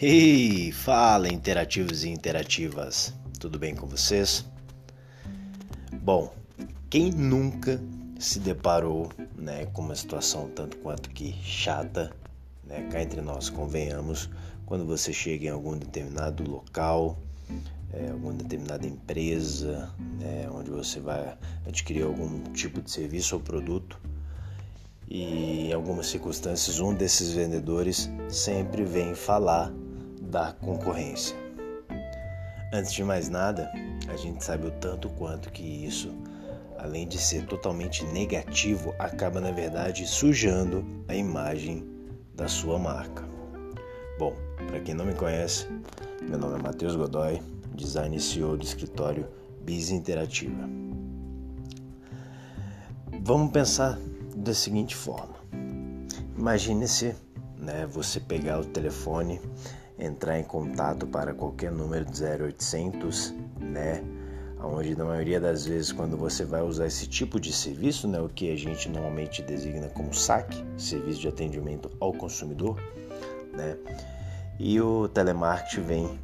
Hey, fala interativos e interativas, tudo bem com vocês? Bom, quem nunca se deparou né, com uma situação tanto quanto que chata, né, cá entre nós convenhamos, quando você chega em algum determinado local, é, alguma determinada empresa, né, onde você vai adquirir algum tipo de serviço ou produto e em algumas circunstâncias um desses vendedores sempre vem falar da concorrência. Antes de mais nada, a gente sabe o tanto quanto que isso, além de ser totalmente negativo, acaba na verdade sujando a imagem da sua marca. Bom, para quem não me conhece, meu nome é Matheus Godoy, design CEO do escritório Biz Interativa. Vamos pensar da seguinte forma: imagine-se, né, você pegar o telefone entrar em contato para qualquer número de 0800, né? Onde na maioria das vezes quando você vai usar esse tipo de serviço, né, o que a gente normalmente designa como SAC, serviço de atendimento ao consumidor, né? E o telemarketing vem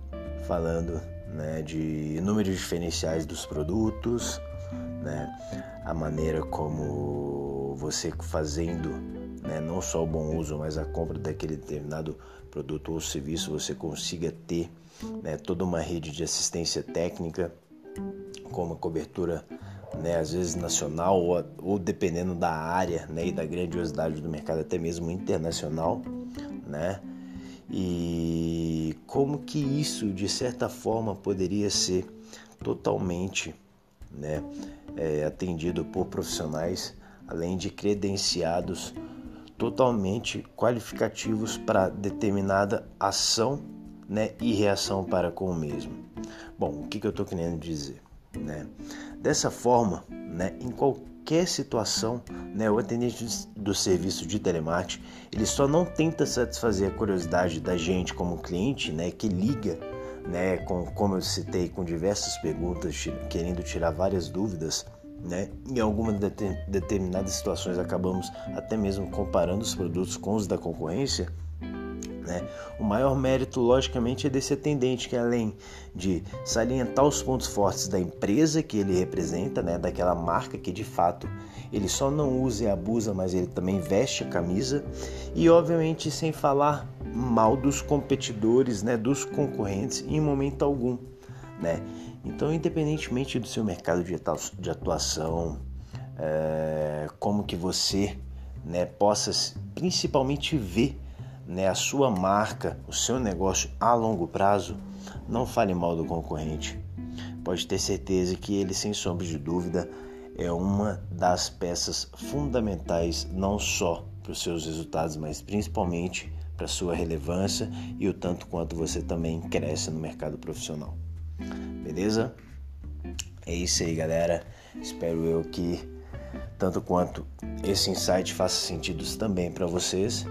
falando, né, de números diferenciais dos produtos, né? A maneira como você fazendo né, não só o bom uso, mas a compra daquele determinado produto ou serviço, você consiga ter né, toda uma rede de assistência técnica com uma cobertura né, às vezes nacional ou, ou, dependendo da área né, e da grandiosidade do mercado, até mesmo internacional, né? E como que isso de certa forma poderia ser totalmente né, é, atendido por profissionais, além de credenciados totalmente qualificativos para determinada ação né, e reação para com o mesmo. Bom, o que, que eu estou querendo dizer? Né? Dessa forma, né, em qualquer situação, né, o atendente do serviço de telemarketing ele só não tenta satisfazer a curiosidade da gente como cliente, né, que liga, né, com, como eu citei, com diversas perguntas, querendo tirar várias dúvidas né? Em algumas determinadas situações acabamos até mesmo comparando os produtos com os da concorrência. Né? O maior mérito, logicamente, é desse atendente que, além de salientar os pontos fortes da empresa que ele representa, né? daquela marca que de fato ele só não usa e abusa, mas ele também veste a camisa, e obviamente sem falar mal dos competidores, né? dos concorrentes em momento algum. Né? Então, independentemente do seu mercado de atuação, é, como que você né, possa principalmente ver né, a sua marca, o seu negócio a longo prazo, não fale mal do concorrente. Pode ter certeza que ele, sem sombra de dúvida, é uma das peças fundamentais não só para os seus resultados, mas principalmente para a sua relevância e o tanto quanto você também cresce no mercado profissional. Beleza? É isso aí, galera. Espero eu que tanto quanto esse insight faça sentido também para vocês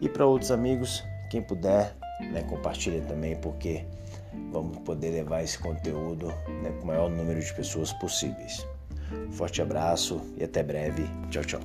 e para outros amigos, quem puder, né, compartilha também porque vamos poder levar esse conteúdo né, com o maior número de pessoas possíveis. Forte abraço e até breve. Tchau, tchau.